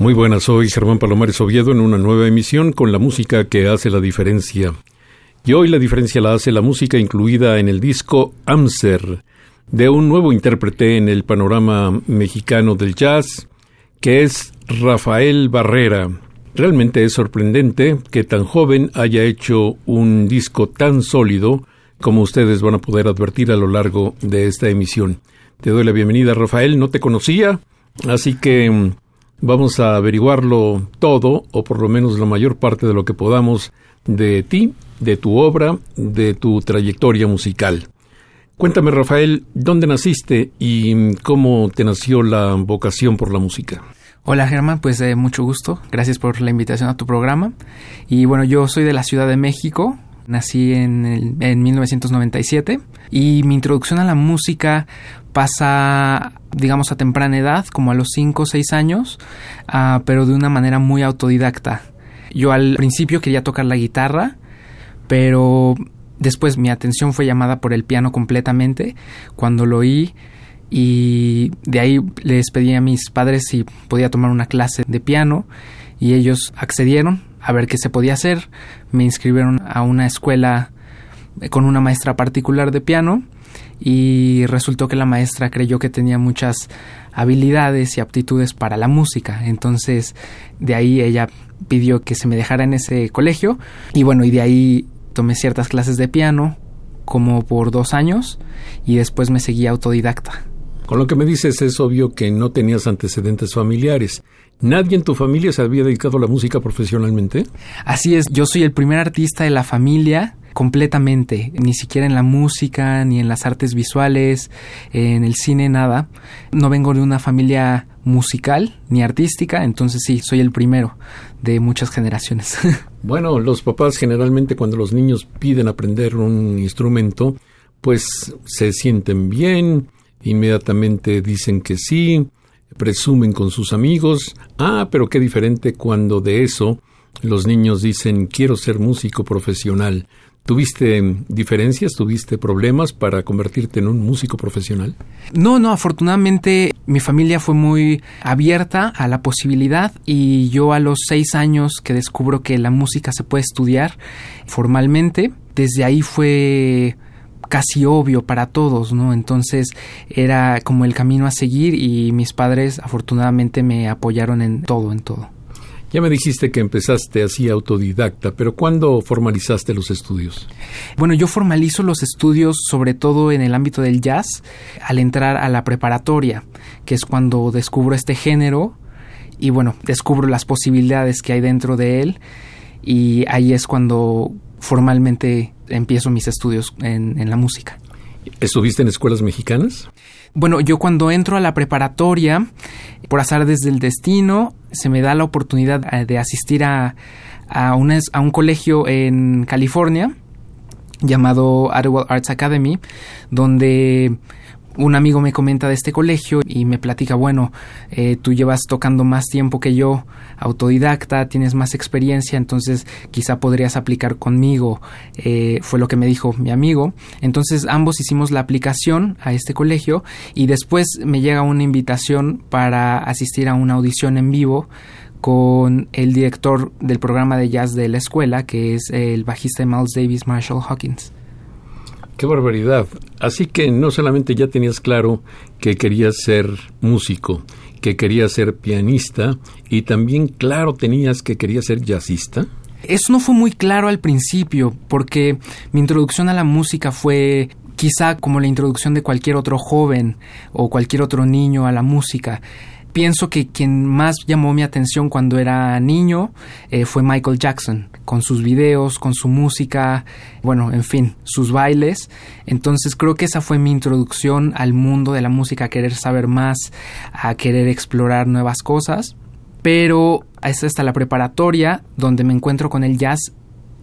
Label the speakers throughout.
Speaker 1: Muy buenas, soy Germán Palomares Oviedo en una nueva emisión con la música que hace la diferencia. Y hoy la diferencia la hace la música incluida en el disco Amser, de un nuevo intérprete en el panorama mexicano del jazz, que es Rafael Barrera. Realmente es sorprendente que tan joven haya hecho un disco tan sólido como ustedes van a poder advertir a lo largo de esta emisión. Te doy la bienvenida, Rafael. No te conocía, así que Vamos a averiguarlo todo, o por lo menos la mayor parte de lo que podamos, de ti, de tu obra, de tu trayectoria musical. Cuéntame, Rafael, ¿dónde naciste y cómo te nació la vocación por la música?
Speaker 2: Hola Germán, pues eh, mucho gusto. Gracias por la invitación a tu programa. Y bueno, yo soy de la Ciudad de México. Nací en, en 1997 y mi introducción a la música pasa, digamos, a temprana edad, como a los 5 o 6 años, uh, pero de una manera muy autodidacta. Yo al principio quería tocar la guitarra, pero después mi atención fue llamada por el piano completamente cuando lo oí y de ahí les pedí a mis padres si podía tomar una clase de piano y ellos accedieron a ver qué se podía hacer. Me inscribieron a una escuela con una maestra particular de piano y resultó que la maestra creyó que tenía muchas habilidades y aptitudes para la música. Entonces, de ahí ella pidió que se me dejara en ese colegio y bueno, y de ahí tomé ciertas clases de piano como por dos años y después me seguí autodidacta.
Speaker 1: Con lo que me dices es obvio que no tenías antecedentes familiares. ¿Nadie en tu familia se había dedicado a la música profesionalmente?
Speaker 2: Así es, yo soy el primer artista de la familia completamente, ni siquiera en la música, ni en las artes visuales, en el cine, nada. No vengo de una familia musical ni artística, entonces sí, soy el primero de muchas generaciones.
Speaker 1: bueno, los papás generalmente cuando los niños piden aprender un instrumento, pues se sienten bien, inmediatamente dicen que sí, presumen con sus amigos. Ah, pero qué diferente cuando de eso los niños dicen quiero ser músico profesional. ¿Tuviste diferencias? ¿Tuviste problemas para convertirte en un músico profesional?
Speaker 2: No, no, afortunadamente mi familia fue muy abierta a la posibilidad y yo a los seis años que descubro que la música se puede estudiar formalmente, desde ahí fue casi obvio para todos, ¿no? Entonces era como el camino a seguir y mis padres afortunadamente me apoyaron en todo, en todo.
Speaker 1: Ya me dijiste que empezaste así autodidacta, pero ¿cuándo formalizaste los estudios?
Speaker 2: Bueno, yo formalizo los estudios sobre todo en el ámbito del jazz al entrar a la preparatoria, que es cuando descubro este género y bueno, descubro las posibilidades que hay dentro de él y ahí es cuando formalmente empiezo mis estudios en, en la música.
Speaker 1: ¿Estuviste en escuelas mexicanas?
Speaker 2: Bueno, yo cuando entro a la preparatoria, por azar desde el destino, se me da la oportunidad eh, de asistir a, a, a un colegio en California llamado Ottawa Arts Academy, donde un amigo me comenta de este colegio y me platica, bueno, eh, tú llevas tocando más tiempo que yo, autodidacta, tienes más experiencia, entonces quizá podrías aplicar conmigo, eh, fue lo que me dijo mi amigo. Entonces ambos hicimos la aplicación a este colegio y después me llega una invitación para asistir a una audición en vivo con el director del programa de jazz de la escuela, que es el bajista Miles Davis, Marshall Hawkins.
Speaker 1: Qué barbaridad. Así que no solamente ya tenías claro que querías ser músico, que querías ser pianista, y también claro tenías que querías ser jazzista.
Speaker 2: Eso no fue muy claro al principio, porque mi introducción a la música fue quizá como la introducción de cualquier otro joven o cualquier otro niño a la música pienso que quien más llamó mi atención cuando era niño eh, fue Michael Jackson, con sus videos, con su música, bueno, en fin, sus bailes. Entonces creo que esa fue mi introducción al mundo de la música, a querer saber más, a querer explorar nuevas cosas. Pero es hasta la preparatoria donde me encuentro con el jazz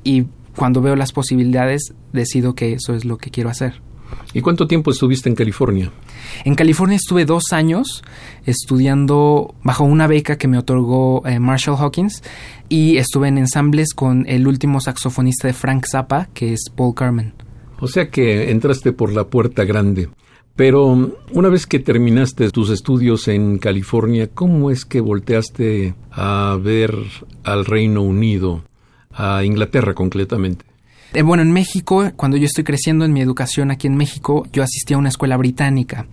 Speaker 2: y cuando veo las posibilidades decido que eso es lo que quiero hacer.
Speaker 1: ¿Y cuánto tiempo estuviste en California?
Speaker 2: En California estuve dos años estudiando bajo una beca que me otorgó eh, Marshall Hawkins y estuve en ensambles con el último saxofonista de Frank Zappa, que es Paul Carmen.
Speaker 1: O sea que entraste por la puerta grande. Pero una vez que terminaste tus estudios en California, ¿cómo es que volteaste a ver al Reino Unido, a Inglaterra concretamente?
Speaker 2: Eh, bueno, en México, cuando yo estoy creciendo en mi educación aquí en México, yo asistí a una escuela británica.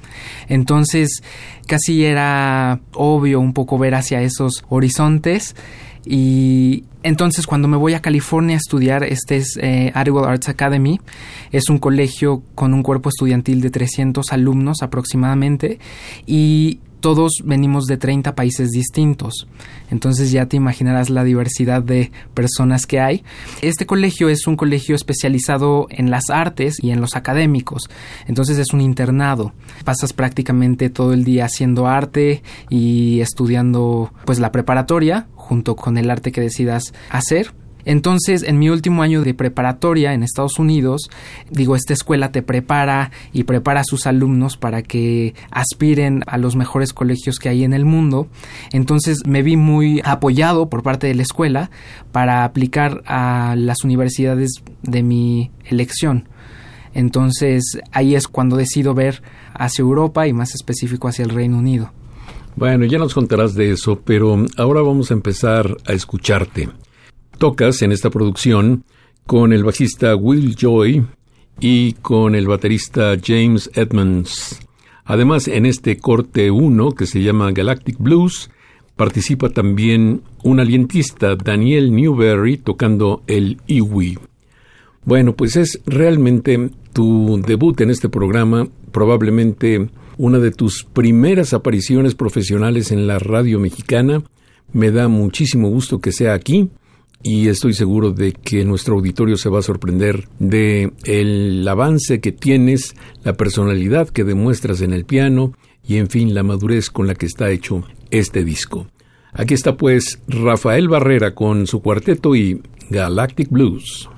Speaker 2: Entonces, casi era obvio un poco ver hacia esos horizontes. Y entonces cuando me voy a California a estudiar, este es eh, Arts Academy, es un colegio con un cuerpo estudiantil de 300 alumnos aproximadamente y todos venimos de 30 países distintos. Entonces ya te imaginarás la diversidad de personas que hay. Este colegio es un colegio especializado en las artes y en los académicos. Entonces es un internado. Pasas prácticamente todo el día haciendo arte y estudiando pues la preparatoria junto con el arte que decidas hacer entonces, en mi último año de preparatoria en Estados Unidos, digo, esta escuela te prepara y prepara a sus alumnos para que aspiren a los mejores colegios que hay en el mundo. Entonces, me vi muy apoyado por parte de la escuela para aplicar a las universidades de mi elección. Entonces, ahí es cuando decido ver hacia Europa y más específico hacia el Reino Unido.
Speaker 1: Bueno, ya nos contarás de eso, pero ahora vamos a empezar a escucharte. Tocas en esta producción con el bajista Will Joy y con el baterista James Edmonds. Además, en este corte 1 que se llama Galactic Blues, participa también un alientista, Daniel Newberry, tocando el iwi. Bueno, pues es realmente tu debut en este programa, probablemente una de tus primeras apariciones profesionales en la radio mexicana. Me da muchísimo gusto que sea aquí y estoy seguro de que nuestro auditorio se va a sorprender de el avance que tienes, la personalidad que demuestras en el piano y en fin la madurez con la que está hecho este disco. Aquí está pues Rafael Barrera con su cuarteto y Galactic Blues.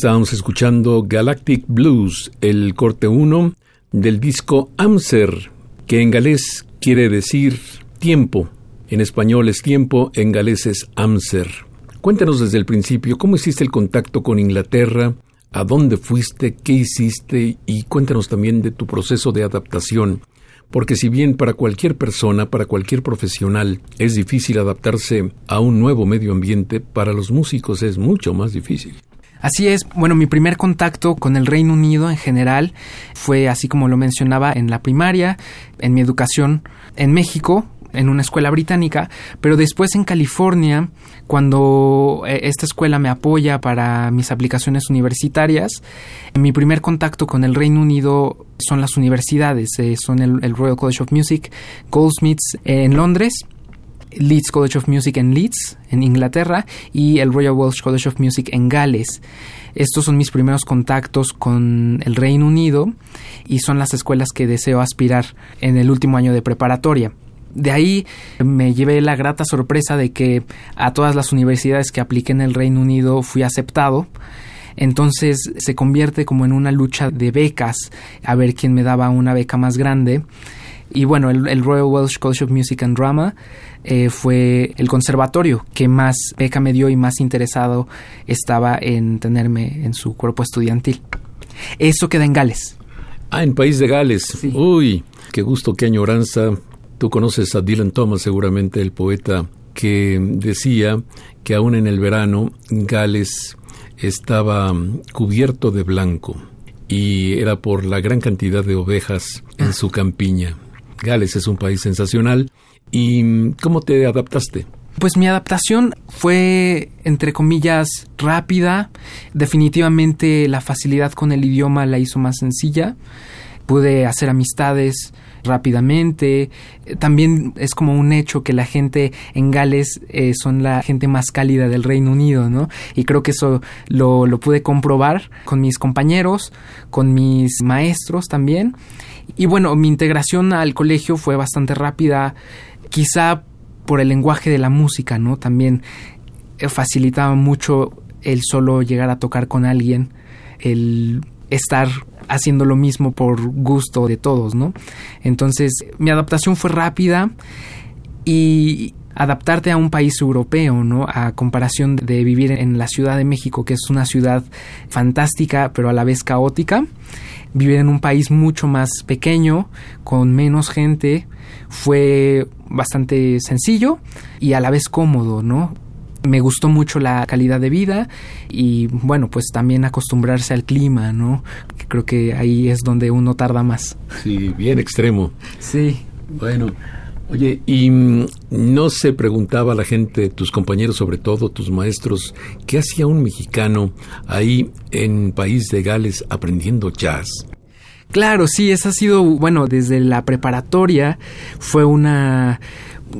Speaker 1: Estábamos escuchando Galactic Blues, el corte 1 del disco Amser, que en galés quiere decir tiempo. En español es tiempo, en galés es Amser. Cuéntanos desde el principio cómo hiciste el contacto con Inglaterra, a dónde fuiste, qué hiciste y cuéntanos también de tu proceso de adaptación. Porque si bien para cualquier persona, para cualquier profesional, es difícil adaptarse a un nuevo medio ambiente, para los músicos es mucho más difícil.
Speaker 2: Así es, bueno, mi primer contacto con el Reino Unido en general fue así como lo mencionaba en la primaria, en mi educación en México, en una escuela británica, pero después en California, cuando eh, esta escuela me apoya para mis aplicaciones universitarias, mi primer contacto con el Reino Unido son las universidades, eh, son el, el, Royal College of Music, Goldsmiths en Londres Leeds College of Music en Leeds, en Inglaterra, y el Royal Welsh College of Music en Gales. Estos son mis primeros contactos con el Reino Unido y son las escuelas que deseo aspirar en el último año de preparatoria. De ahí me llevé la grata sorpresa de que a todas las universidades que apliqué en el Reino Unido fui aceptado. Entonces se convierte como en una lucha de becas, a ver quién me daba una beca más grande. Y bueno, el, Royal Welsh College of Music and Drama eh, fue el conservatorio que más beca me dio y más interesado estaba en tenerme en su cuerpo estudiantil. Eso queda en Gales.
Speaker 1: Ah, en País de Gales. Uy, qué gusto, qué añoranza. Tú conoces a Dylan Thomas, seguramente el poeta que decía que aún en el verano Gales estaba cubierto de blanco y era por la gran cantidad de ovejas en su campiña. Gales es un país sensacional. ¿Y cómo te adaptaste?
Speaker 2: Pues mi adaptación fue, entre comillas, rápida. Definitivamente la facilidad con el idioma la hizo más sencilla. Pude hacer amistades rápidamente. También es como un hecho que la gente en Gales eh, son la gente más cálida del Reino Unido, ¿no? Y creo que eso lo, lo pude comprobar con mis compañeros, con mis maestros también. Y bueno, mi integración al colegio fue bastante rápida, quizá por el lenguaje de la música, ¿no? También eh, facilitaba mucho el solo llegar a tocar con alguien, el estar haciendo lo mismo por gusto de todos, ¿no? Entonces, mi adaptación fue rápida y adaptarte a un país europeo, ¿no? A comparación de vivir en la Ciudad de México, que es una ciudad fantástica, pero a la vez caótica vivir en un país mucho más pequeño, con menos gente, fue bastante sencillo y a la vez cómodo, ¿no? Me gustó mucho la calidad de vida y bueno, pues también acostumbrarse al clima, ¿no? Creo que ahí es donde uno tarda más.
Speaker 1: Sí, bien extremo.
Speaker 2: Sí.
Speaker 1: Bueno, Oye, y mm, no se preguntaba la gente, tus compañeros sobre todo, tus maestros, ¿qué hacía un mexicano ahí en País de Gales aprendiendo jazz?
Speaker 2: Claro, sí, esa ha sido, bueno, desde la preparatoria fue una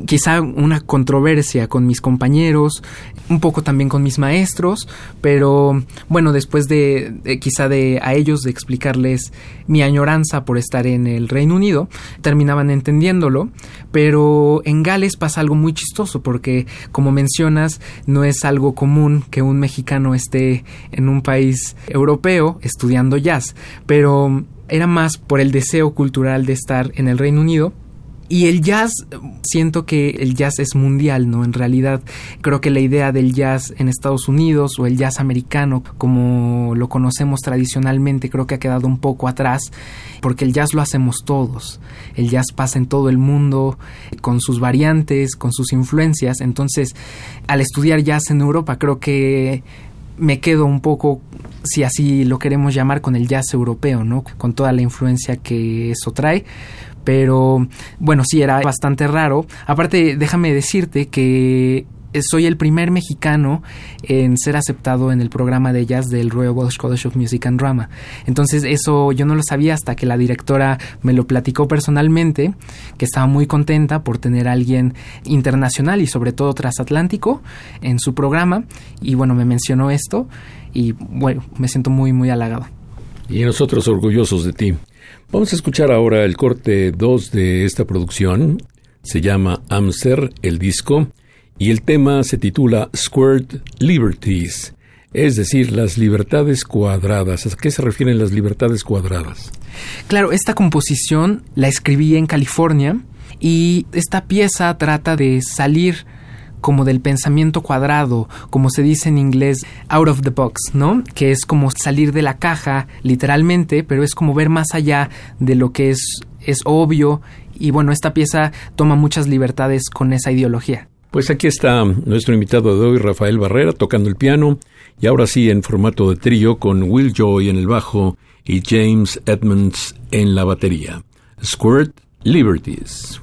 Speaker 2: quizá una controversia con mis compañeros, un poco también con mis maestros, pero bueno, después de, quizá de a ellos de explicarles mi añoranza por estar en el Reino Unido, terminaban entendiéndolo, pero en Gales pasa algo muy chistoso porque como mencionas, no es algo común que un mexicano esté en un país europeo estudiando jazz, pero era más por el deseo cultural de estar en el Reino Unido y el jazz, siento que el jazz es mundial, ¿no? En realidad, creo que la idea del jazz en Estados Unidos o el jazz americano, como lo conocemos tradicionalmente, creo que ha quedado un poco atrás, porque el jazz lo hacemos todos. El jazz pasa en todo el mundo, con sus variantes, con sus influencias. Entonces, al estudiar jazz en Europa, creo que me quedo un poco, si así lo queremos llamar, con el jazz europeo, ¿no? Con toda la influencia que eso trae pero bueno, sí, era bastante raro. Aparte, déjame decirte que soy el primer mexicano en ser aceptado en el programa de jazz del Royal Welsh College of Music and Drama. Entonces eso yo no lo sabía hasta que la directora me lo platicó personalmente, que estaba muy contenta por tener a alguien internacional y sobre todo transatlántico en su programa. Y bueno, me mencionó esto y bueno, me siento muy, muy halagado.
Speaker 1: Y nosotros orgullosos de ti. Vamos a escuchar ahora el corte 2 de esta producción. Se llama Amster, el disco, y el tema se titula Squirt Liberties. es decir, las libertades cuadradas. ¿A qué se refieren las libertades cuadradas?
Speaker 2: Claro, esta composición la escribí en California y esta pieza trata de salir como del pensamiento cuadrado, como se dice en inglés, out of the box, ¿no? Que es como salir de la caja, literalmente, pero es como ver más allá de lo que es, es obvio. Y bueno, esta pieza toma muchas libertades con esa ideología.
Speaker 1: Pues aquí está nuestro invitado de hoy, Rafael Barrera, tocando el piano, y ahora sí en formato de trío con Will Joy en el bajo y James Edmonds en la batería. Squirt Liberties.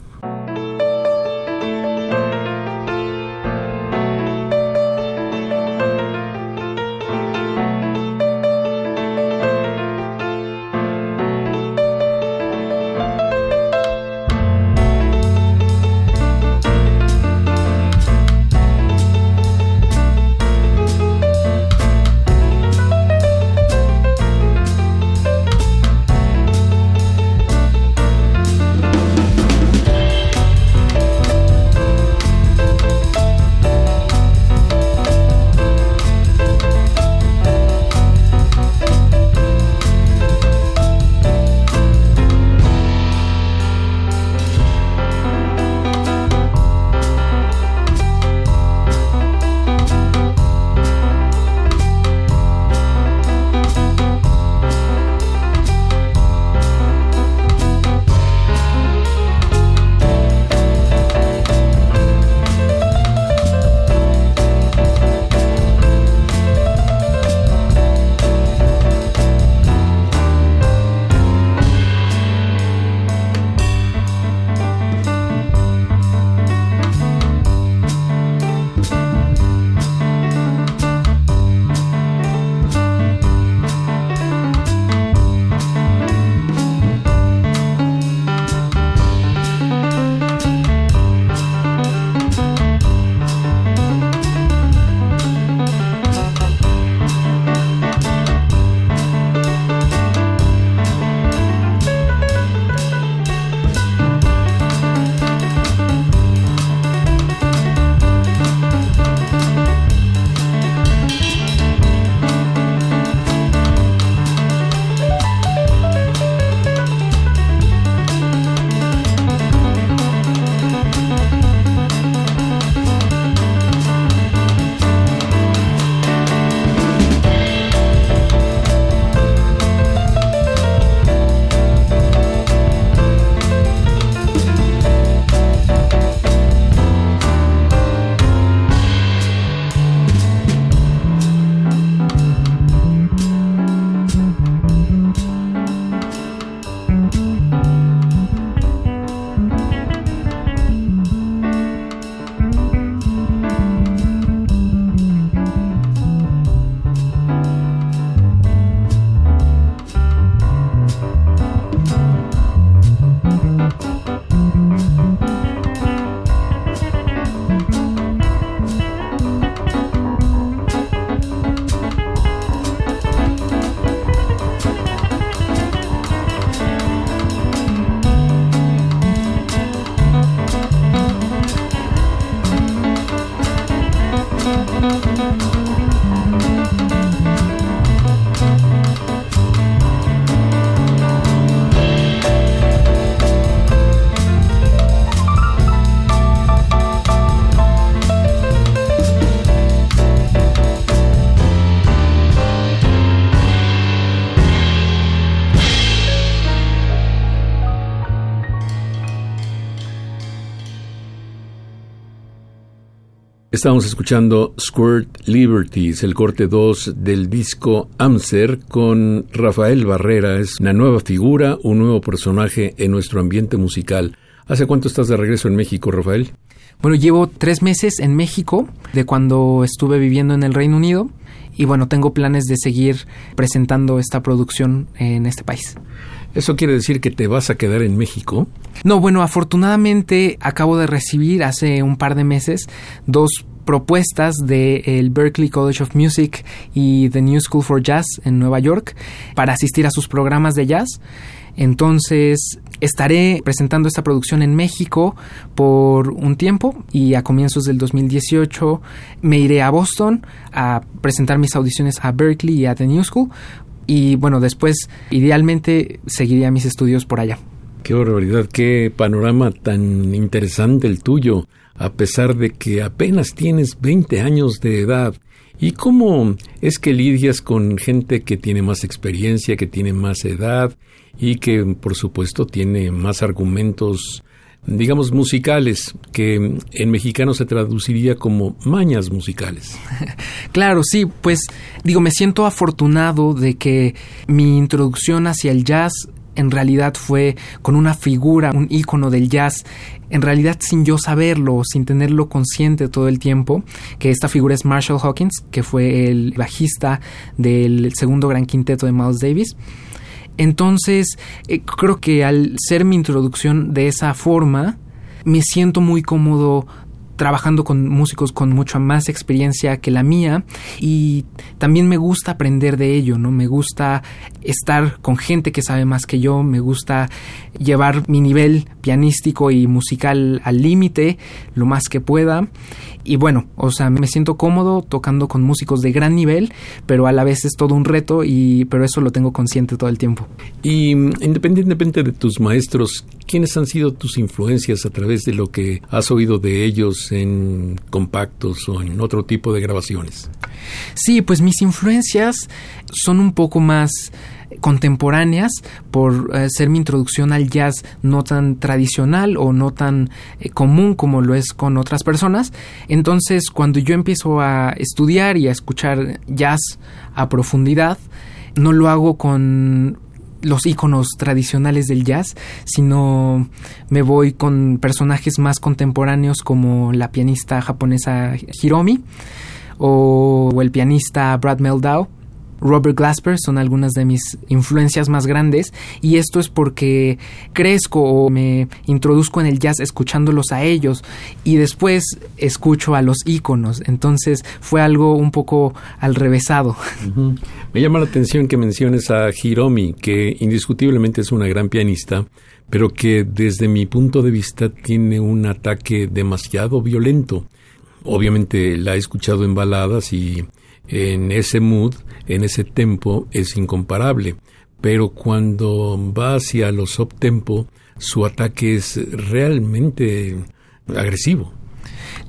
Speaker 1: Estamos escuchando Squirt Liberties, el corte 2 del disco Amser con Rafael Barrera. Es una nueva figura, un nuevo personaje en nuestro ambiente musical. ¿Hace cuánto estás de regreso en México, Rafael?
Speaker 2: Bueno, llevo tres meses en México, de cuando estuve viviendo en el Reino Unido, y bueno, tengo planes de seguir presentando esta producción en este país.
Speaker 1: ¿Eso quiere decir que te vas a quedar en México?
Speaker 2: No, bueno, afortunadamente acabo de recibir hace un par de meses dos propuestas del Berklee College of Music y The New School for Jazz en Nueva York para asistir a sus programas de jazz. Entonces estaré presentando esta producción en México por un tiempo y a comienzos del 2018 me iré a Boston a presentar mis audiciones a Berkeley y a The New School y bueno, después idealmente seguiría mis estudios por allá.
Speaker 1: Qué barbaridad, qué panorama tan interesante el tuyo, a pesar de que apenas tienes 20 años de edad. ¿Y cómo es que lidias con gente que tiene más experiencia, que tiene más edad y que por supuesto tiene más argumentos, digamos, musicales, que en mexicano se traduciría como mañas musicales.
Speaker 2: Claro, sí, pues digo, me siento afortunado de que mi introducción hacia el jazz en realidad fue con una figura, un ícono del jazz, en realidad sin yo saberlo, sin tenerlo consciente todo el tiempo, que esta figura es Marshall Hawkins, que fue el bajista del segundo gran quinteto de Miles Davis. Entonces, eh, creo que al ser mi introducción de esa forma, me siento muy cómodo trabajando con músicos con mucha más experiencia que la mía y también me gusta aprender de ello, ¿no? Me gusta estar con gente que sabe más que yo, me gusta llevar mi nivel pianístico y musical al límite lo más que pueda y bueno, o sea, me siento cómodo tocando con músicos de gran nivel, pero a la vez es todo un reto y pero eso lo tengo consciente todo el tiempo.
Speaker 1: Y mm, independientemente de tus maestros, ¿quiénes han sido tus influencias a través de lo que has oído de ellos en compactos o en otro tipo de grabaciones?
Speaker 2: Sí, pues mis influencias son un poco más contemporáneas por eh, ser mi introducción al jazz no tan tradicional o no tan eh, común como lo es con otras personas. Entonces, cuando yo empiezo a estudiar y a escuchar jazz a profundidad, no lo hago con los iconos tradicionales del jazz, sino me voy con personajes más contemporáneos como la pianista japonesa Hiromi o el pianista Brad Meldau Robert Glasper son algunas de mis influencias más grandes y esto es porque crezco o me introduzco en el jazz escuchándolos a ellos y después escucho a los íconos, entonces fue algo un poco al revésado.
Speaker 1: Me llama la atención que menciones a Hiromi, que indiscutiblemente es una gran pianista, pero que desde mi punto de vista tiene un ataque demasiado violento. Obviamente la he escuchado en baladas y en ese mood, en ese tempo, es incomparable. Pero cuando va hacia los tempo, su ataque es realmente agresivo.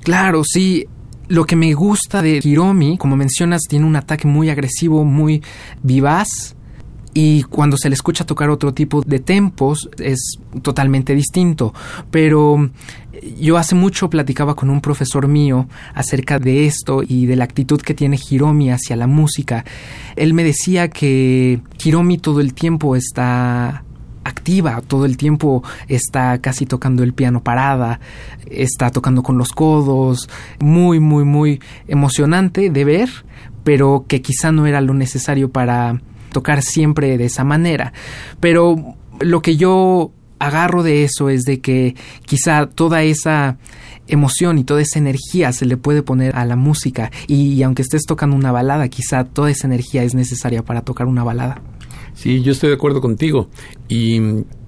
Speaker 2: Claro, sí. Lo que me gusta de Hiromi, como mencionas, tiene un ataque muy agresivo, muy vivaz, y cuando se le escucha tocar otro tipo de tempos es totalmente distinto. Pero yo hace mucho platicaba con un profesor mío acerca de esto y de la actitud que tiene Hiromi hacia la música. Él me decía que Hiromi todo el tiempo está activa, todo el tiempo está casi tocando el piano parada, está tocando con los codos, muy, muy, muy emocionante de ver, pero que quizá no era lo necesario para tocar siempre de esa manera. Pero lo que yo agarro de eso es de que quizá toda esa emoción y toda esa energía se le puede poner a la música y, aunque estés tocando una balada, quizá toda esa energía es necesaria para tocar una balada.
Speaker 1: Sí, yo estoy de acuerdo contigo y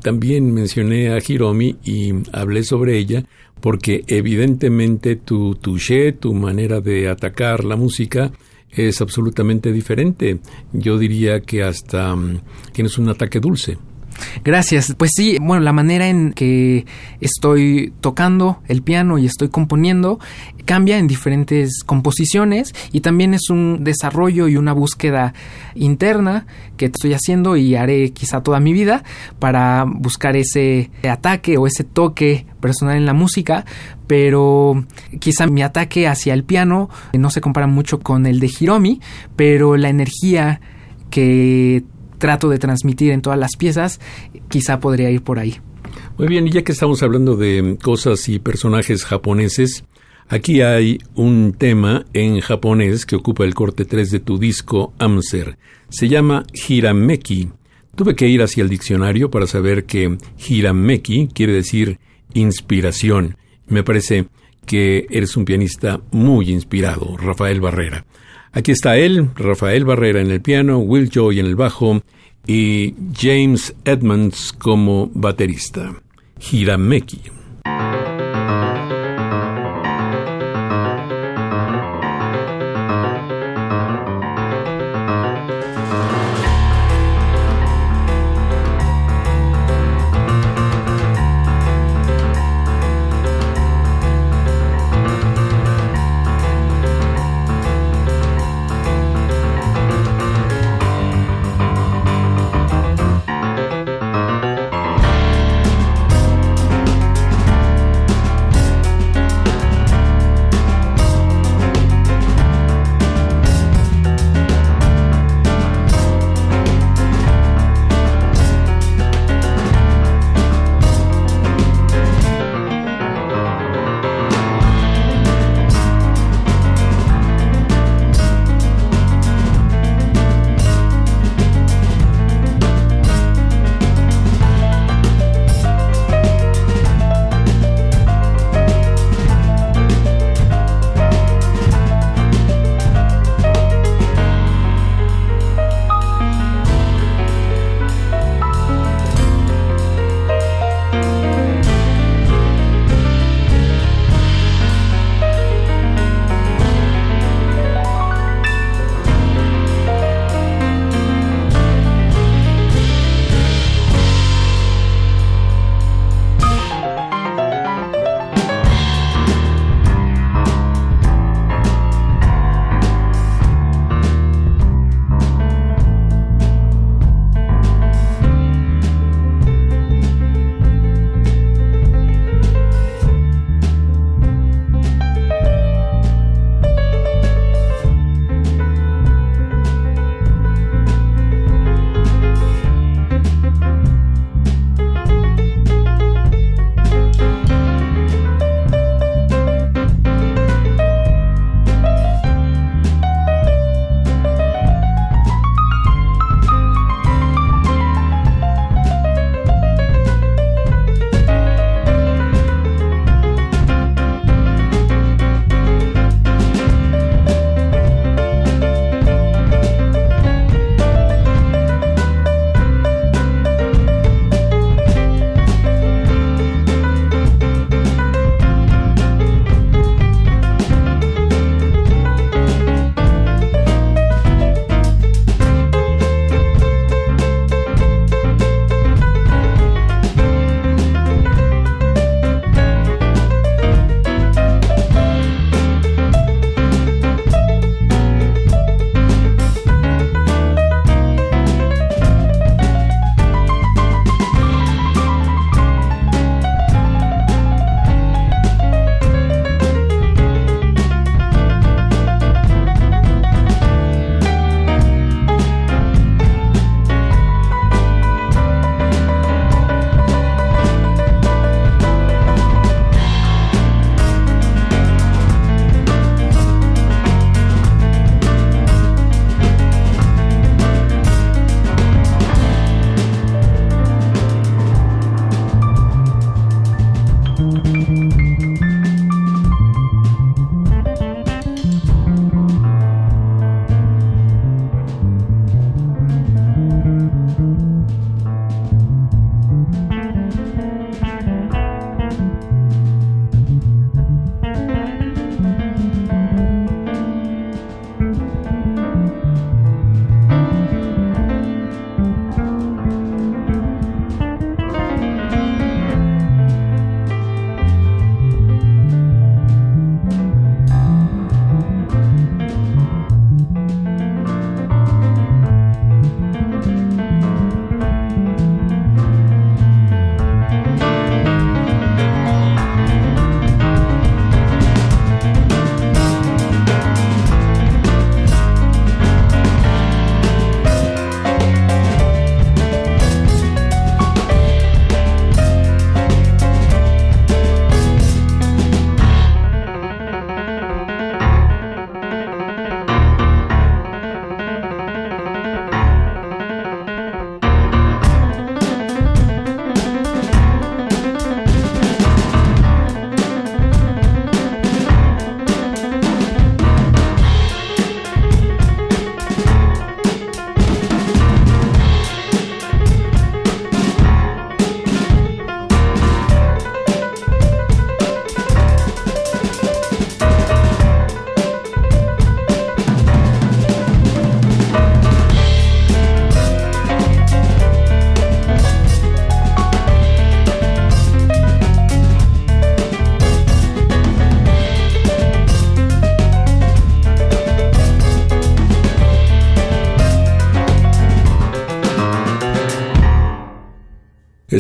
Speaker 1: también mencioné a Hiromi y hablé sobre ella porque evidentemente tu touché, tu manera de atacar la música es absolutamente diferente. Yo diría que hasta mm, tienes un ataque dulce.
Speaker 2: Gracias. Pues sí, bueno, la manera en que estoy tocando el piano y estoy componiendo cambia en diferentes composiciones y también es un desarrollo y una búsqueda interna que estoy haciendo y haré quizá toda mi vida para buscar ese ataque o ese toque personal en la música, pero quizá mi ataque hacia el piano no se compara mucho con el de Hiromi, pero la energía que trato de transmitir en todas las piezas, quizá podría ir por ahí.
Speaker 1: Muy bien, y ya que estamos hablando de cosas y personajes japoneses, aquí hay un tema en japonés que ocupa el corte 3 de tu disco Amser. Se llama Hirameki. Tuve que ir hacia el diccionario para saber que Hirameki quiere decir inspiración. Me parece que eres un pianista muy inspirado, Rafael Barrera. Aquí está él, Rafael Barrera en el piano, Will Joy en el bajo y James Edmonds como baterista. Hirameki.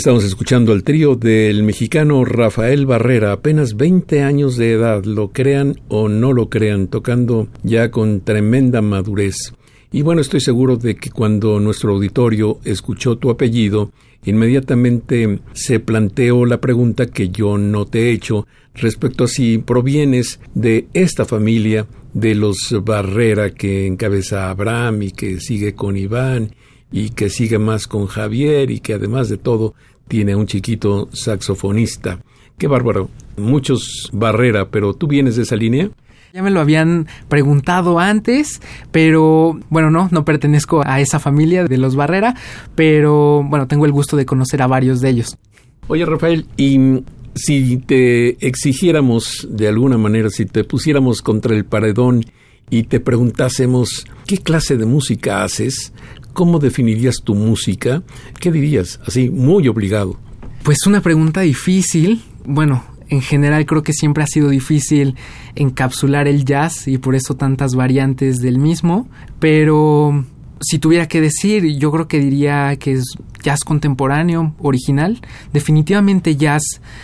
Speaker 1: Estamos escuchando al trío del mexicano Rafael Barrera, apenas 20 años de edad, lo crean o no lo crean, tocando ya con tremenda madurez. Y bueno, estoy seguro de que cuando nuestro auditorio escuchó tu apellido, inmediatamente se planteó la pregunta que yo no te he hecho respecto a si provienes de esta familia de los Barrera que encabeza Abraham y que sigue con Iván y que sigue más con Javier y que además de todo tiene un chiquito saxofonista. Qué bárbaro. Muchos Barrera, pero ¿tú vienes de esa línea?
Speaker 2: Ya me lo habían preguntado antes, pero bueno, no, no pertenezco a esa familia de los Barrera, pero bueno, tengo el gusto de conocer a varios de ellos.
Speaker 1: Oye, Rafael, y si te exigiéramos de alguna manera, si te pusiéramos contra el paredón y te preguntásemos qué clase de música haces, ¿cómo definirías tu música? ¿Qué dirías? Así, muy obligado.
Speaker 2: Pues una pregunta difícil. Bueno, en general creo que siempre ha sido difícil encapsular el jazz y por eso tantas variantes del mismo, pero si tuviera que decir, yo creo que diría que es jazz contemporáneo, original. Definitivamente jazz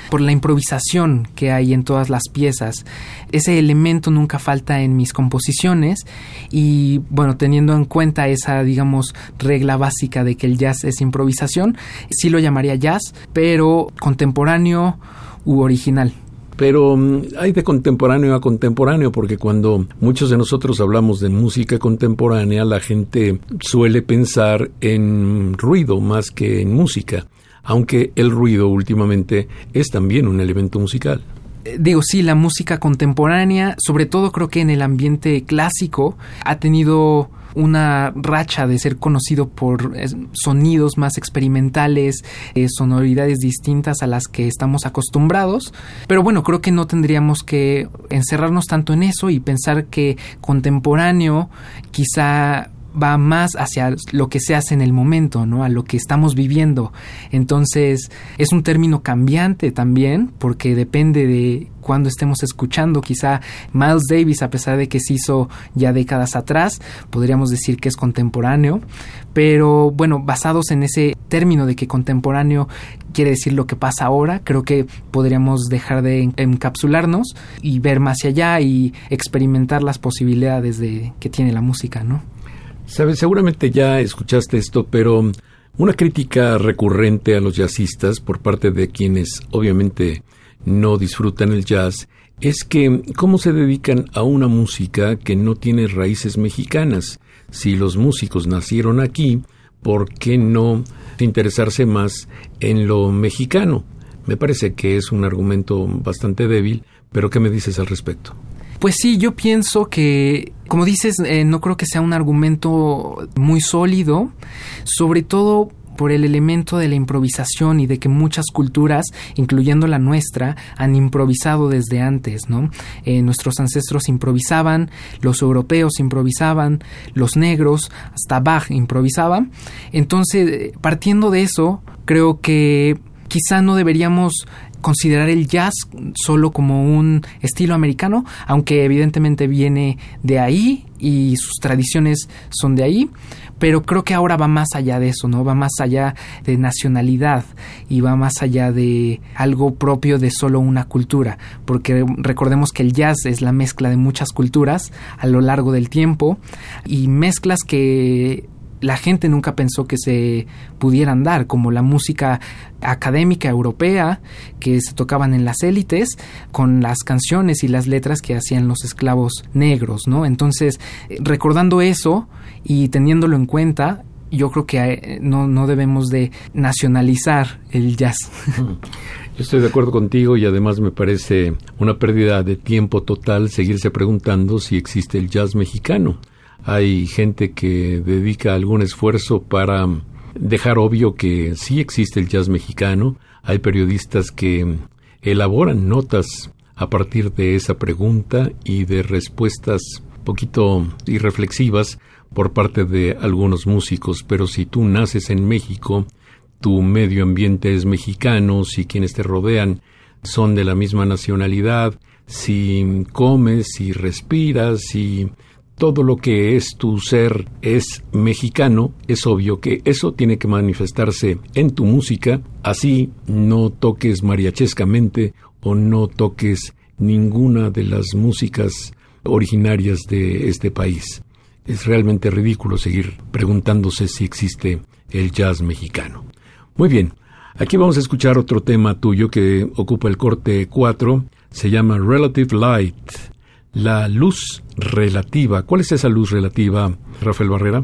Speaker 2: por la improvisación que hay en todas las piezas. Ese elemento nunca falta en mis composiciones y bueno, teniendo en cuenta esa, digamos, regla básica de que el jazz es improvisación, sí lo llamaría jazz, pero contemporáneo u original.
Speaker 1: Pero mm, hay de contemporáneo a contemporáneo, porque cuando muchos de nosotros hablamos de música contemporánea, la gente suele pensar en ruido más que en música, aunque el ruido últimamente es también un elemento musical.
Speaker 2: Eh, digo, sí, la música contemporánea, sobre todo creo que en el ambiente clásico, ha tenido una racha de ser conocido por sonidos más experimentales, eh, sonoridades distintas a las que estamos acostumbrados. Pero bueno, creo que no tendríamos que encerrarnos tanto en eso y pensar que contemporáneo quizá va más hacia lo que se hace en el momento, ¿no? A lo que estamos viviendo. Entonces, es un término cambiante también, porque depende de cuando estemos escuchando. Quizá Miles Davis, a pesar de que se hizo ya décadas atrás, podríamos decir que es contemporáneo. Pero bueno, basados en ese término de que contemporáneo quiere decir lo que pasa ahora, creo que podríamos dejar de encapsularnos y ver más allá y experimentar las posibilidades de que tiene la música, ¿no?
Speaker 1: Sabes, seguramente ya escuchaste esto, pero una crítica recurrente a los jazzistas por parte de quienes obviamente no disfrutan el jazz es que cómo se dedican a una música que no tiene raíces mexicanas. Si los músicos nacieron aquí, ¿por qué no interesarse más en lo mexicano? Me parece que es un argumento bastante débil, pero ¿qué me dices al respecto?
Speaker 2: Pues sí, yo pienso que, como dices, eh, no creo que sea un argumento muy sólido, sobre todo por el elemento de la improvisación y de que muchas culturas, incluyendo la nuestra, han improvisado desde antes, ¿no? Eh, nuestros ancestros improvisaban, los europeos improvisaban, los negros, hasta Bach improvisaban. Entonces, partiendo de eso, creo que quizá no deberíamos considerar el jazz solo como un estilo americano, aunque evidentemente viene de ahí y sus tradiciones son de ahí, pero creo que ahora va más allá de eso, ¿no? Va más allá de nacionalidad y va más allá de algo propio de solo una cultura, porque recordemos que el jazz es la mezcla de muchas culturas a lo largo del tiempo y mezclas que la gente nunca pensó que se pudieran dar, como la música académica europea que se tocaban en las élites, con las canciones y las letras que hacían los esclavos negros, ¿no? Entonces, recordando eso y teniéndolo en cuenta, yo creo que eh, no, no debemos de nacionalizar el jazz.
Speaker 1: Yo estoy de acuerdo contigo y además me parece una pérdida de tiempo total seguirse preguntando si existe el jazz mexicano hay gente que dedica algún esfuerzo para dejar obvio que sí existe el jazz mexicano, hay periodistas que elaboran notas a partir de esa pregunta y de respuestas poquito irreflexivas por parte de algunos músicos, pero si tú naces en México, tu medio ambiente es mexicano, si quienes te rodean son de la misma nacionalidad, si comes, si respiras, si todo lo que es tu ser es mexicano, es obvio que eso tiene que manifestarse en tu música, así no toques mariachescamente o no toques ninguna de las músicas originarias de este país. Es realmente ridículo seguir preguntándose si existe el jazz mexicano. Muy bien, aquí vamos a escuchar otro tema tuyo que ocupa el corte 4, se llama Relative Light, la luz relativa. ¿Cuál es esa luz relativa, Rafael Barrera?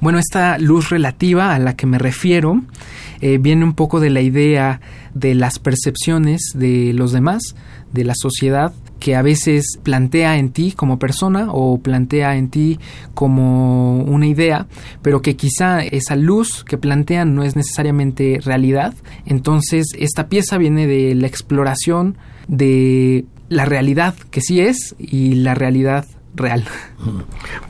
Speaker 2: Bueno, esta luz relativa a la que me refiero eh, viene un poco de la idea de las percepciones de los demás, de la sociedad, que a veces plantea en ti como persona o plantea en ti como una idea, pero que quizá esa luz que plantean no es necesariamente realidad. Entonces, esta pieza viene de la exploración de la realidad que sí es y la realidad real.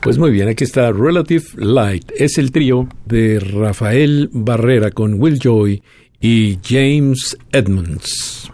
Speaker 1: Pues muy bien, aquí está Relative Light. Es el trío de Rafael Barrera con Will Joy y James Edmonds.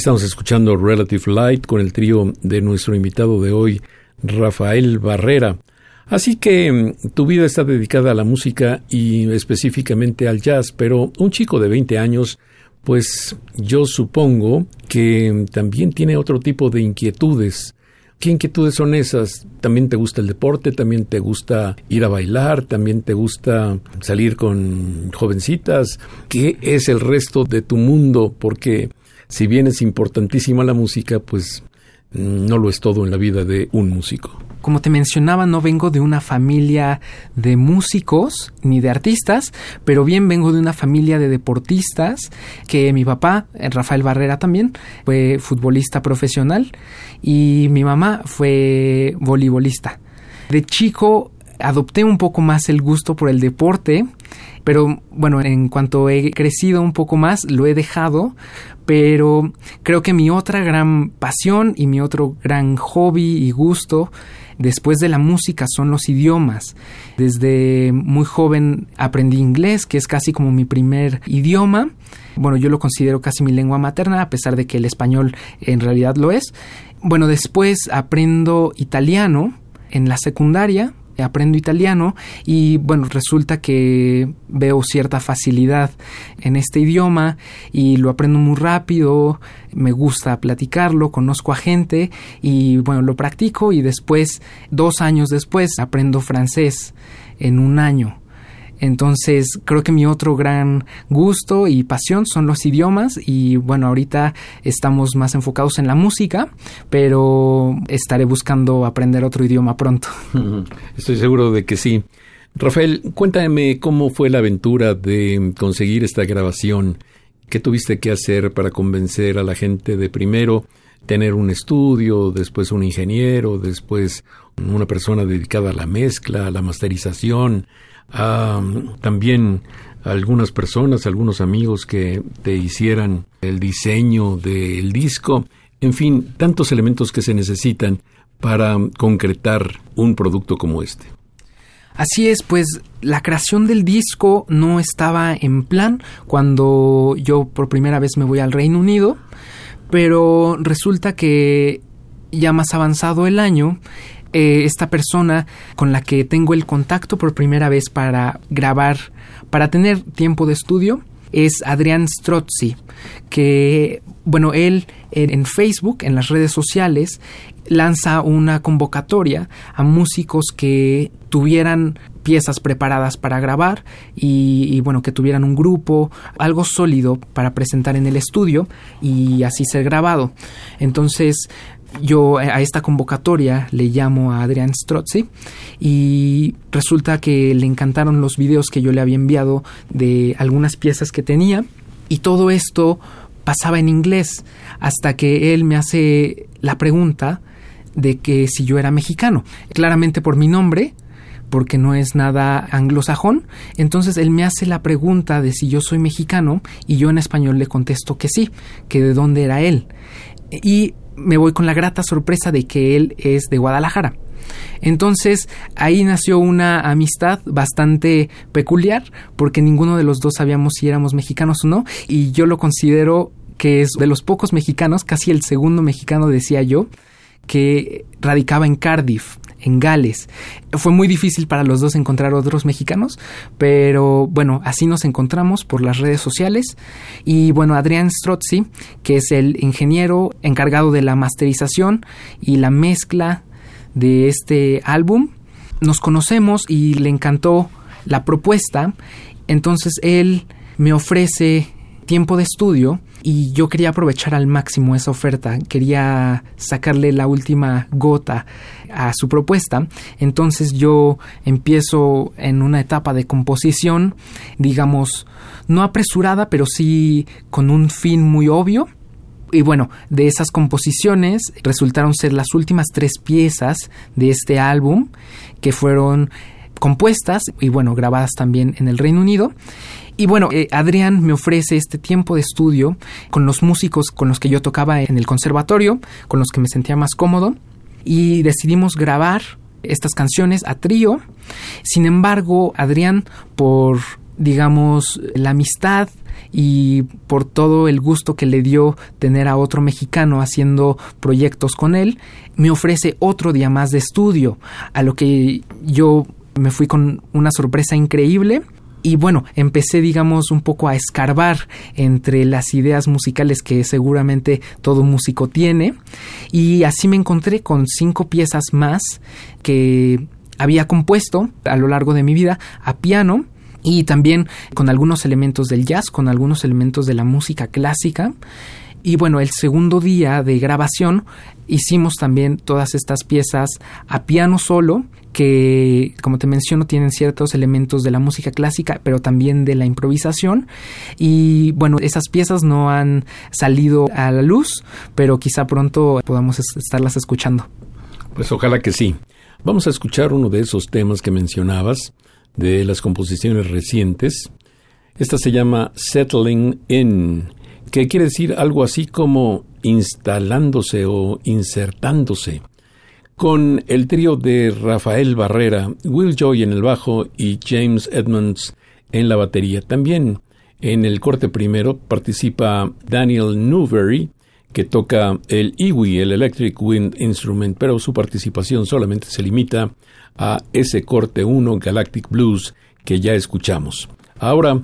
Speaker 1: Estamos escuchando Relative Light con el trío de nuestro invitado de hoy, Rafael Barrera. Así que mm, tu vida está dedicada a la música y específicamente al jazz, pero un chico de 20 años, pues yo supongo que también tiene otro tipo de inquietudes. ¿Qué inquietudes son esas? ¿También te gusta el deporte? ¿También te gusta ir a bailar? ¿También te gusta salir con jovencitas? ¿Qué es el resto de tu mundo? Porque si bien es importantísima la música, pues mm, no lo es todo en la vida de un músico
Speaker 2: como te mencionaba, no vengo de una familia de músicos ni de artistas, pero bien vengo de una familia de deportistas, que mi papá, Rafael Barrera también, fue futbolista profesional y mi mamá fue voleibolista. De chico adopté un poco más el gusto por el deporte, pero bueno, en cuanto he crecido un poco más, lo he dejado, pero creo que mi otra gran pasión y mi otro gran hobby y gusto Después de la música son los idiomas. Desde muy joven aprendí inglés, que es casi como mi primer idioma. Bueno, yo lo considero casi mi lengua materna, a pesar de que el español en realidad lo es. Bueno, después aprendo italiano en la secundaria, aprendo italiano y bueno, resulta que veo cierta facilidad en este idioma y lo aprendo muy rápido, me gusta platicarlo, conozco a gente y bueno, lo practico y después, dos años después, aprendo francés en un año. Entonces, creo que mi otro gran gusto y pasión son los idiomas y bueno, ahorita estamos más enfocados en la música, pero estaré buscando aprender otro idioma pronto.
Speaker 1: Estoy seguro de que sí. Rafael, cuéntame cómo fue la aventura de conseguir esta grabación. ¿Qué tuviste que hacer para convencer a la gente de primero tener un estudio, después un ingeniero, después una persona dedicada a la mezcla, a la masterización, a también algunas personas, algunos amigos que te hicieran el diseño del disco, en fin, tantos elementos que se necesitan para concretar un producto como este.
Speaker 2: Así es, pues la creación del disco no estaba en plan cuando yo por primera vez me voy al Reino Unido, pero resulta que ya más avanzado el año, eh, esta persona con la que tengo el contacto por primera vez para grabar, para tener tiempo de estudio, es Adrián Strozzi, que, bueno, él en Facebook, en las redes sociales, lanza una convocatoria a músicos que tuvieran piezas preparadas para grabar y, y, bueno que tuvieran un grupo algo sólido para presentar en el estudio y así ser grabado. Entonces yo a esta convocatoria le llamo a Adrián Strozzi y resulta que le encantaron los videos que yo le había enviado de algunas piezas que tenía y todo esto pasaba en inglés hasta que él me hace la pregunta de que si yo era mexicano, claramente por mi nombre, porque no es nada anglosajón. Entonces él me hace la pregunta de si yo soy mexicano y yo en español le contesto que sí, que de dónde era él. Y me voy con la grata sorpresa de que él es de Guadalajara. Entonces ahí nació una amistad bastante peculiar porque ninguno de los dos sabíamos si éramos mexicanos o no y yo lo considero que es de los pocos mexicanos, casi el segundo mexicano decía yo, que radicaba en Cardiff, en Gales. Fue muy difícil para los dos encontrar otros mexicanos, pero bueno, así nos encontramos por las redes sociales. Y bueno, Adrián Strozzi, que es el ingeniero encargado de la masterización y la mezcla de este álbum, nos conocemos y le encantó la propuesta. Entonces él me ofrece tiempo de estudio y yo quería aprovechar al máximo esa oferta, quería sacarle la última gota a su propuesta, entonces yo empiezo en una etapa de composición, digamos, no apresurada, pero sí con un fin muy obvio, y bueno, de esas composiciones resultaron ser las últimas tres piezas de este álbum que fueron compuestas y bueno, grabadas también en el Reino Unido. Y bueno, eh, Adrián me ofrece este tiempo de estudio con los músicos con los que yo tocaba en el conservatorio, con los que me sentía más cómodo, y decidimos grabar estas canciones a trío. Sin embargo, Adrián, por digamos, la amistad y por todo el gusto que le dio tener a otro mexicano haciendo proyectos con él, me ofrece otro día más de estudio, a lo que yo me fui con una sorpresa increíble y bueno, empecé, digamos, un poco a escarbar entre las ideas musicales que seguramente todo músico tiene. Y así me encontré con cinco piezas más que había compuesto a lo largo de mi vida a piano y también con algunos elementos del jazz, con algunos elementos de la música clásica. Y bueno, el segundo día de grabación hicimos también todas estas piezas a piano solo que, como te menciono, tienen ciertos elementos de la música clásica, pero también de la improvisación. Y bueno, esas piezas no han salido a la luz, pero quizá pronto podamos estarlas escuchando.
Speaker 1: Pues ojalá que sí. Vamos a escuchar uno de esos temas que mencionabas, de las composiciones recientes. Esta se llama Settling In, que quiere decir algo así como instalándose o insertándose con el trío de Rafael Barrera, Will Joy en el bajo y James Edmonds en la batería. También en el corte primero participa Daniel Newberry, que toca el IWI, el Electric Wind Instrument, pero su participación solamente se limita a ese corte 1 Galactic Blues que ya escuchamos. Ahora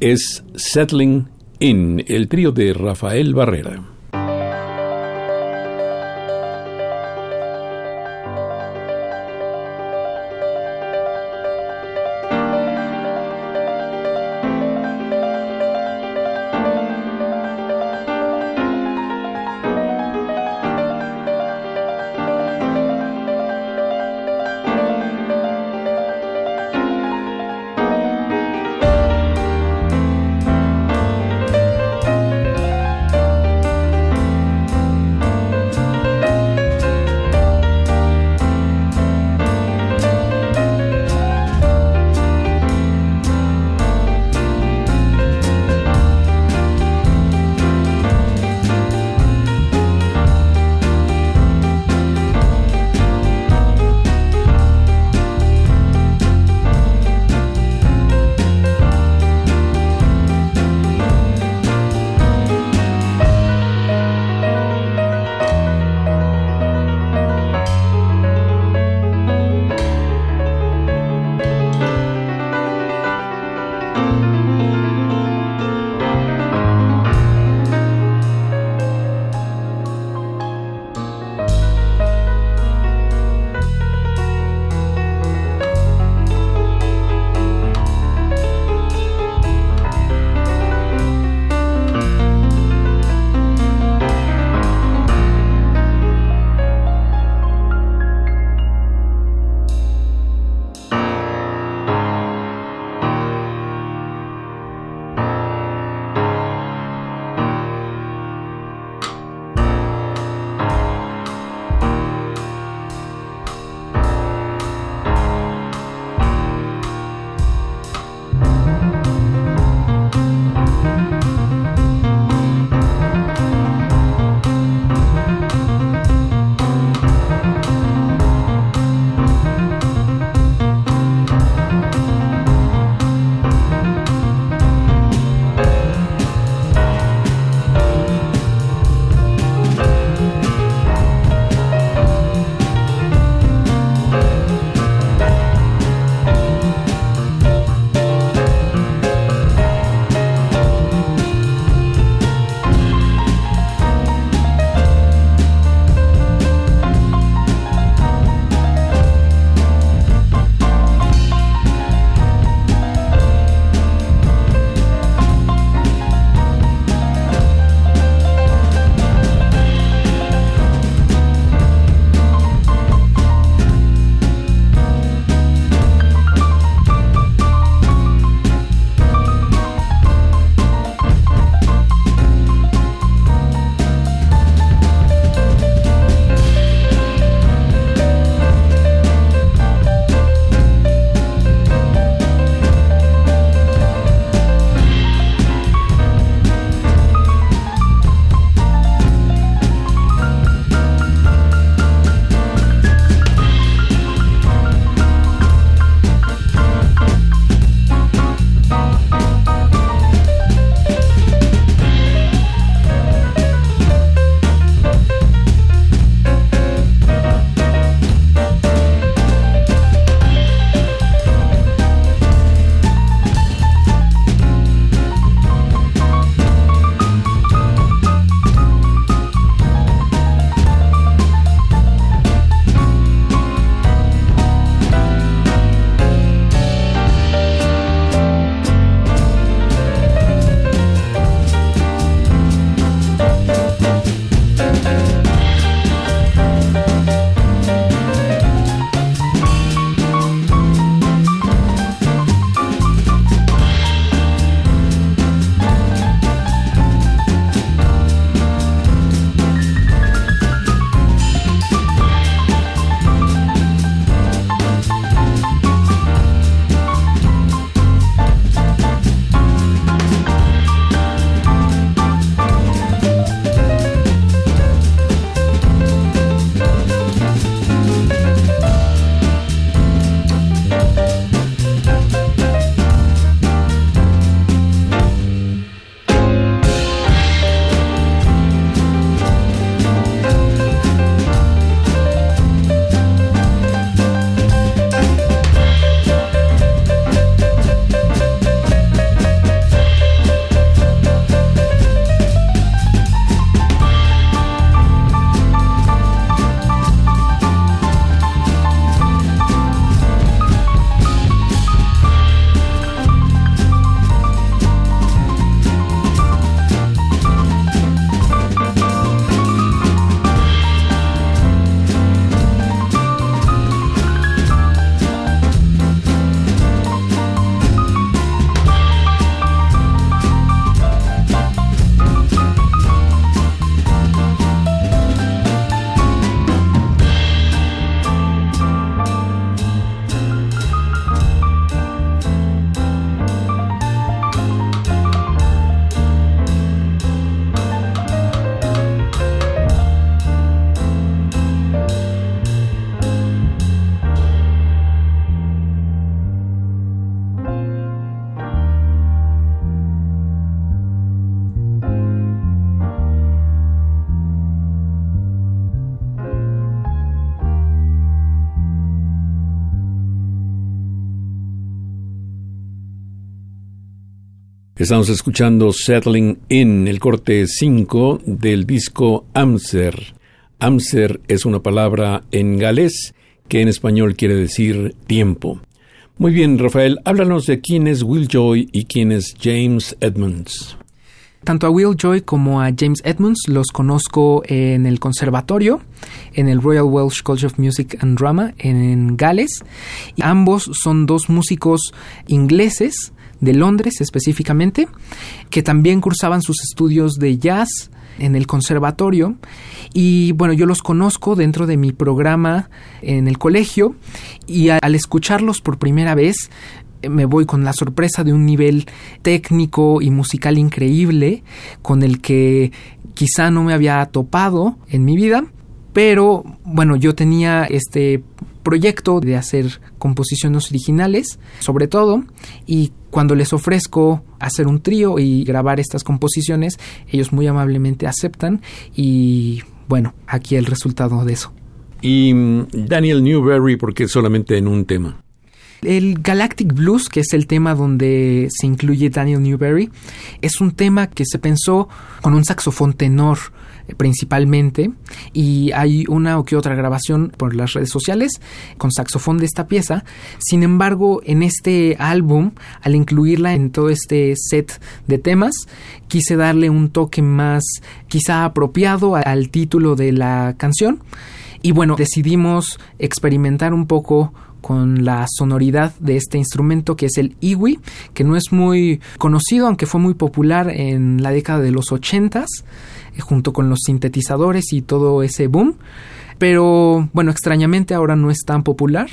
Speaker 1: es Settling In, el trío de Rafael Barrera. Estamos escuchando Settling In, el corte 5 del disco Amser. Amser es una palabra en galés que en español quiere decir tiempo. Muy bien, Rafael, háblanos de quién es Will Joy y quién es James Edmonds.
Speaker 2: Tanto a Will Joy como a James Edmonds los conozco en el conservatorio, en el Royal Welsh College of Music and Drama en Gales. ambos son dos músicos ingleses de Londres específicamente, que también cursaban sus estudios de jazz en el conservatorio. Y bueno, yo los conozco dentro de mi programa en el colegio y al escucharlos por primera vez me voy con la sorpresa de un nivel técnico y musical increíble con el que quizá no me había topado en mi vida, pero bueno, yo tenía este proyecto de hacer composiciones originales, sobre todo, y cuando les ofrezco hacer un trío y grabar estas composiciones, ellos muy amablemente aceptan y bueno, aquí el resultado de eso.
Speaker 1: Y mm, Daniel Newberry, porque solamente en un tema.
Speaker 2: El Galactic Blues, que es el tema donde se incluye Daniel Newberry, es un tema que se pensó con un saxofón tenor principalmente y hay una o que otra grabación por las redes sociales con saxofón de esta pieza. Sin embargo, en este álbum, al incluirla en todo este set de temas, quise darle un toque más quizá apropiado al título de la canción. Y bueno, decidimos experimentar un poco con la sonoridad de este instrumento que es el iwi, que no es muy conocido, aunque fue muy popular en la década de los ochentas junto con los sintetizadores y todo ese boom. Pero bueno, extrañamente ahora no es tan popular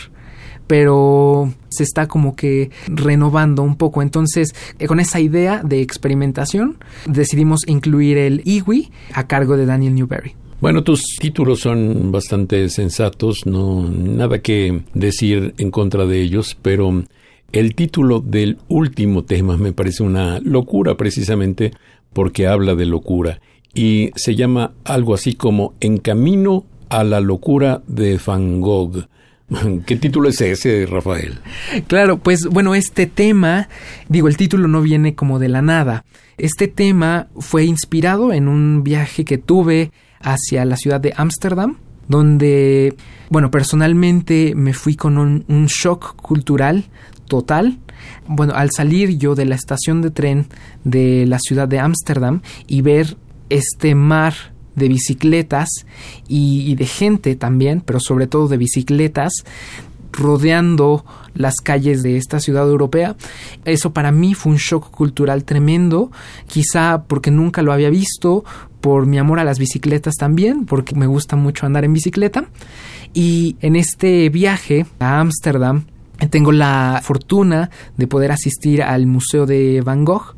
Speaker 2: pero se está como que renovando un poco. Entonces, eh, con esa idea de experimentación, decidimos incluir el Iwi a cargo de Daniel Newberry.
Speaker 1: Bueno, tus títulos son bastante sensatos, no nada que decir en contra de ellos, pero el título del último tema me parece una locura precisamente porque habla de locura y se llama algo así como En camino a la locura de Van Gogh. ¿Qué título es ese, Rafael?
Speaker 2: Claro, pues bueno, este tema, digo, el título no viene como de la nada. Este tema fue inspirado en un viaje que tuve hacia la ciudad de Ámsterdam, donde, bueno, personalmente me fui con un, shock cultural total. Bueno, al salir yo de la estación de tren de la ciudad de Ámsterdam y ver este mar de bicicletas y, de gente también, pero sobre todo de bicicletas, rodeando las calles de esta ciudad europea. Eso para mí fue un shock cultural tremendo, quizá porque nunca lo había visto, por mi amor a las bicicletas también, porque me gusta mucho andar en bicicleta. Y en este viaje a Ámsterdam tengo la fortuna de poder asistir al Museo de Van Gogh,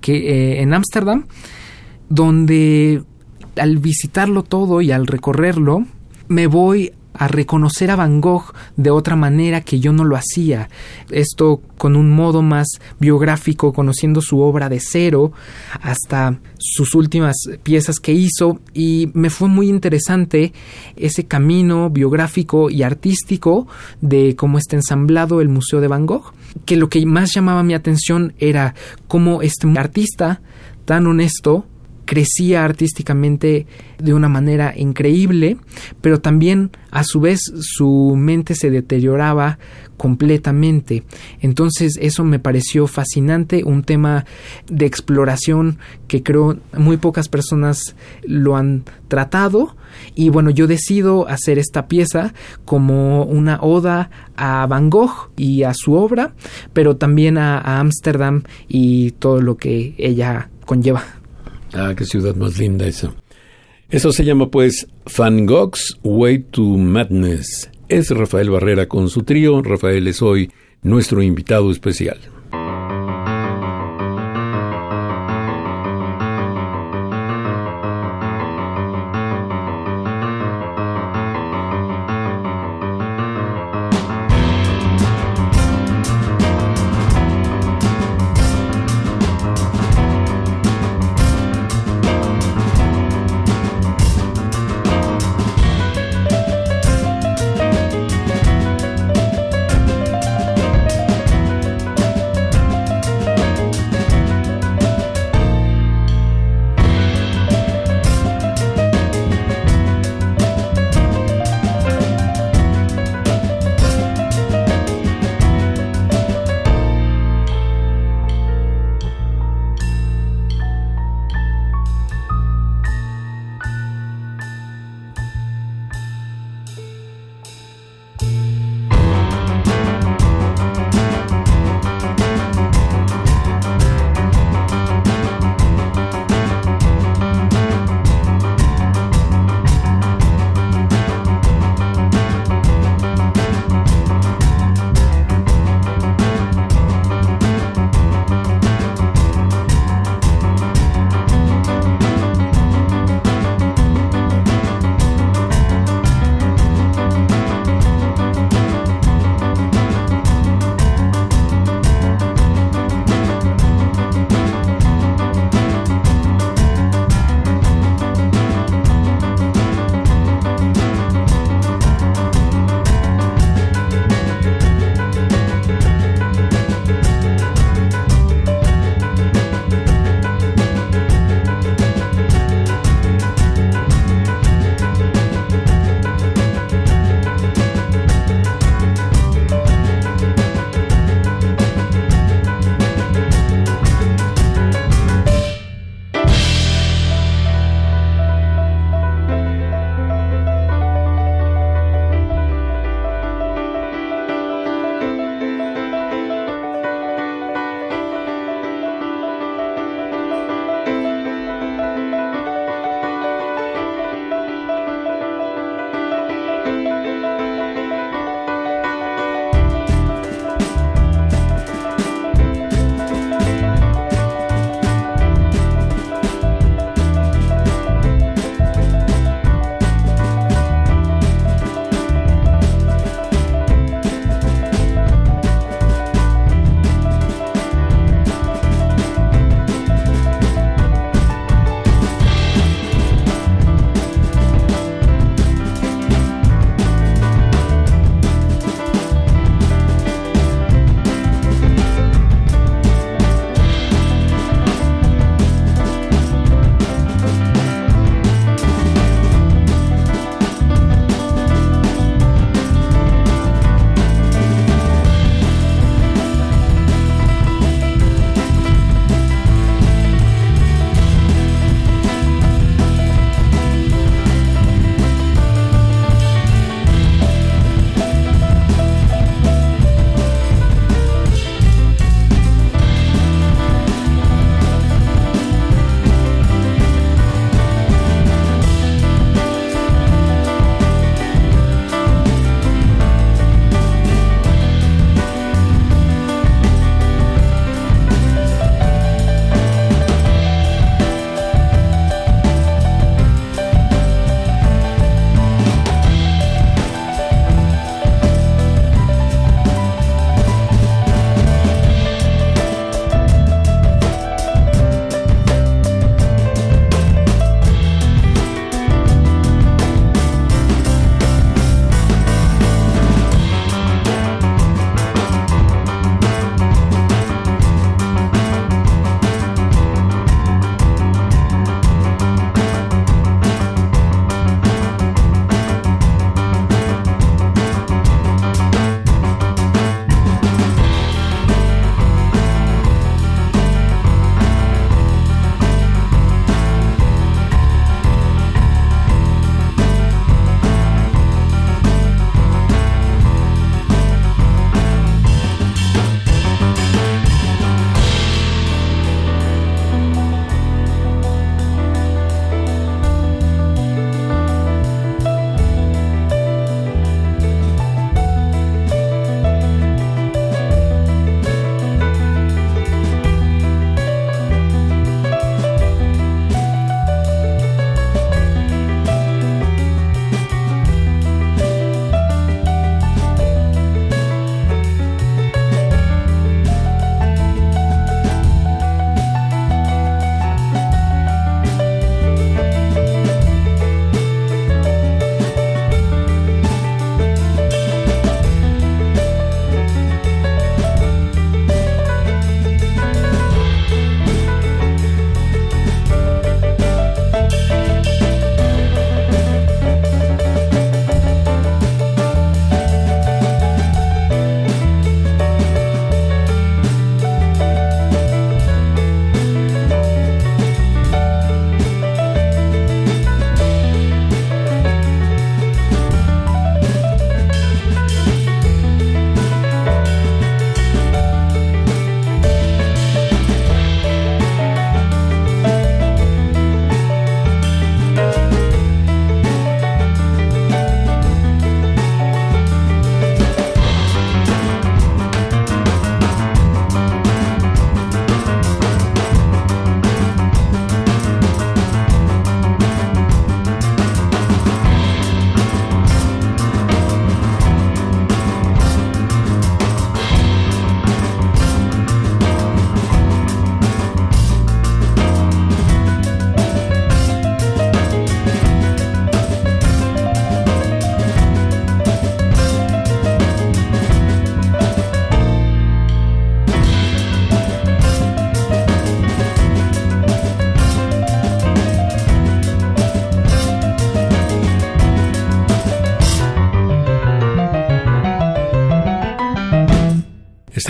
Speaker 2: que eh, en Ámsterdam donde al visitarlo todo y al recorrerlo, me voy a reconocer a Van Gogh de otra manera que yo no lo hacía. Esto con un modo más biográfico, conociendo su obra de cero hasta sus últimas piezas que hizo y me fue muy interesante ese camino biográfico y artístico de cómo está ensamblado el Museo de Van Gogh, que lo que más llamaba mi atención era cómo este artista tan honesto crecía artísticamente de una manera increíble, pero también a su vez su mente se deterioraba completamente. Entonces eso me pareció fascinante, un tema de exploración que creo muy pocas personas lo han tratado y bueno, yo decido hacer esta pieza como una oda a Van Gogh y a su obra, pero también a Ámsterdam y todo lo que ella conlleva.
Speaker 1: Ah, qué ciudad más linda esa. Eso se llama pues Van Gogh's Way to Madness. Es Rafael Barrera con su trío. Rafael es hoy nuestro invitado especial.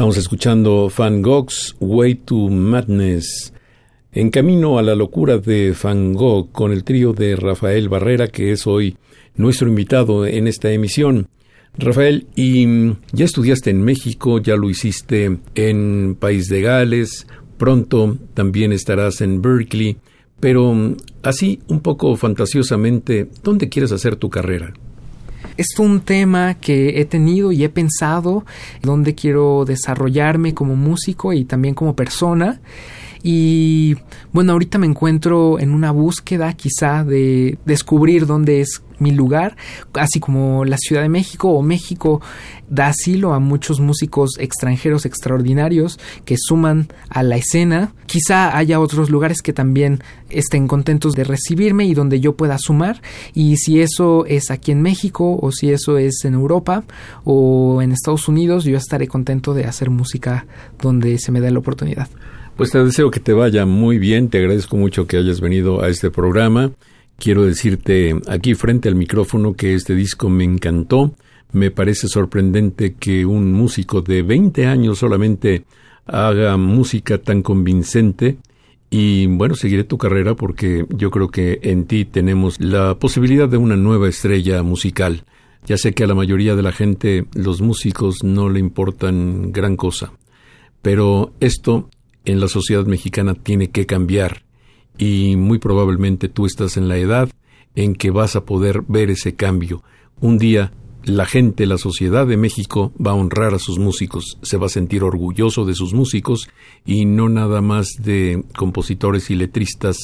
Speaker 1: Estamos escuchando Van Gogh's Way to Madness. En camino a la locura de Van Gogh con el trío de Rafael Barrera, que es hoy nuestro invitado en esta emisión. Rafael, y ya estudiaste en México, ya lo hiciste en País de Gales, pronto también estarás en Berkeley, pero así un poco fantasiosamente, ¿dónde quieres hacer tu carrera?
Speaker 2: Es un tema que he tenido y he pensado dónde quiero desarrollarme como músico y también como persona. Y bueno, ahorita me encuentro en una búsqueda quizá de descubrir dónde es mi lugar, así como la Ciudad de México o México da asilo a muchos músicos extranjeros extraordinarios que suman a la escena. Quizá haya otros lugares que también estén contentos de recibirme y donde yo pueda sumar. Y si eso es aquí en México o si eso es en Europa o en Estados Unidos, yo estaré contento de hacer música donde se me dé la oportunidad.
Speaker 1: Pues te deseo que te vaya muy bien, te agradezco mucho que hayas venido a este programa. Quiero decirte aquí frente al micrófono que este disco me encantó. Me parece sorprendente que un músico de 20 años solamente haga música tan convincente y bueno, seguiré tu carrera porque yo creo que en ti tenemos la posibilidad de una nueva estrella musical. Ya sé que a la mayoría de la gente los músicos no le importan gran cosa, pero esto en la sociedad mexicana tiene que cambiar y muy probablemente tú estás en la edad en que vas a poder ver ese cambio. Un día la gente, la sociedad de México va a honrar a sus músicos, se va a sentir orgulloso de sus músicos y no nada más de compositores y letristas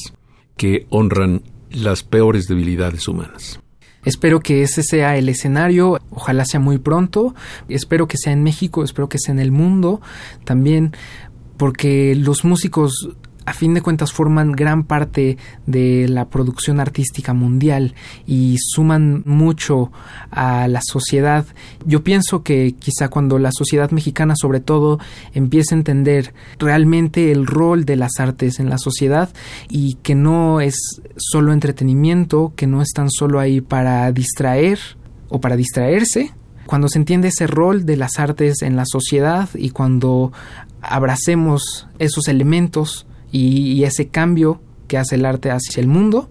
Speaker 1: que honran las peores debilidades humanas.
Speaker 2: Espero que ese sea el escenario, ojalá sea muy pronto, espero que sea en México, espero que sea en el mundo también, porque los músicos a fin de cuentas forman gran parte de la producción artística mundial y suman mucho a la sociedad. Yo pienso que quizá cuando la sociedad mexicana sobre todo empiece a entender realmente el rol de las artes en la sociedad y que no es solo entretenimiento, que no están solo ahí para distraer o para distraerse, cuando se entiende ese rol de las artes en la sociedad y cuando abracemos esos elementos y, ese cambio que hace el arte hacia el mundo,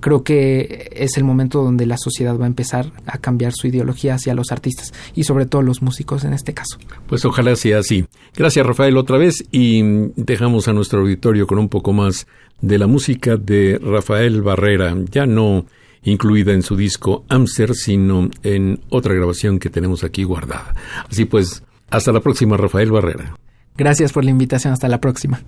Speaker 2: creo que es el momento donde la sociedad va a empezar a cambiar su ideología hacia los artistas y sobre todo los músicos en este caso.
Speaker 1: Pues ojalá sea así. Gracias Rafael otra vez y dejamos a nuestro auditorio con un poco más de la música de Rafael Barrera, ya no incluida en su disco Amster, sino en otra grabación que tenemos aquí guardada. Así pues, hasta la próxima Rafael Barrera.
Speaker 2: Gracias por la invitación, hasta la próxima.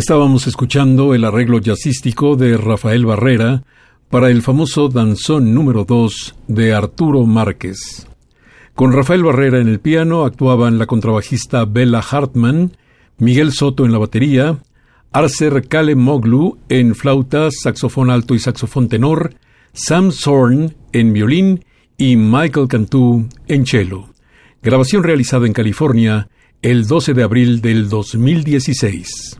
Speaker 1: Estábamos escuchando el arreglo jazzístico de Rafael Barrera para el famoso danzón número 2 de Arturo Márquez. Con Rafael Barrera en el piano actuaban la contrabajista Bella Hartman, Miguel Soto en la batería, Arcer Kale Moglu en flauta, saxofón alto y saxofón tenor, Sam Zorn en violín y Michael Cantú en cello. Grabación realizada en California el 12 de abril del 2016.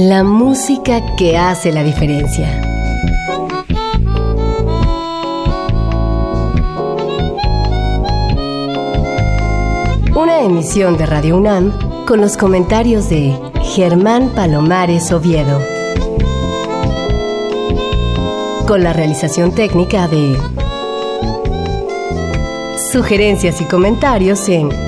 Speaker 3: La música que hace la diferencia. Una emisión de Radio UNAM con los comentarios de Germán Palomares Oviedo. Con la realización técnica de Sugerencias y comentarios en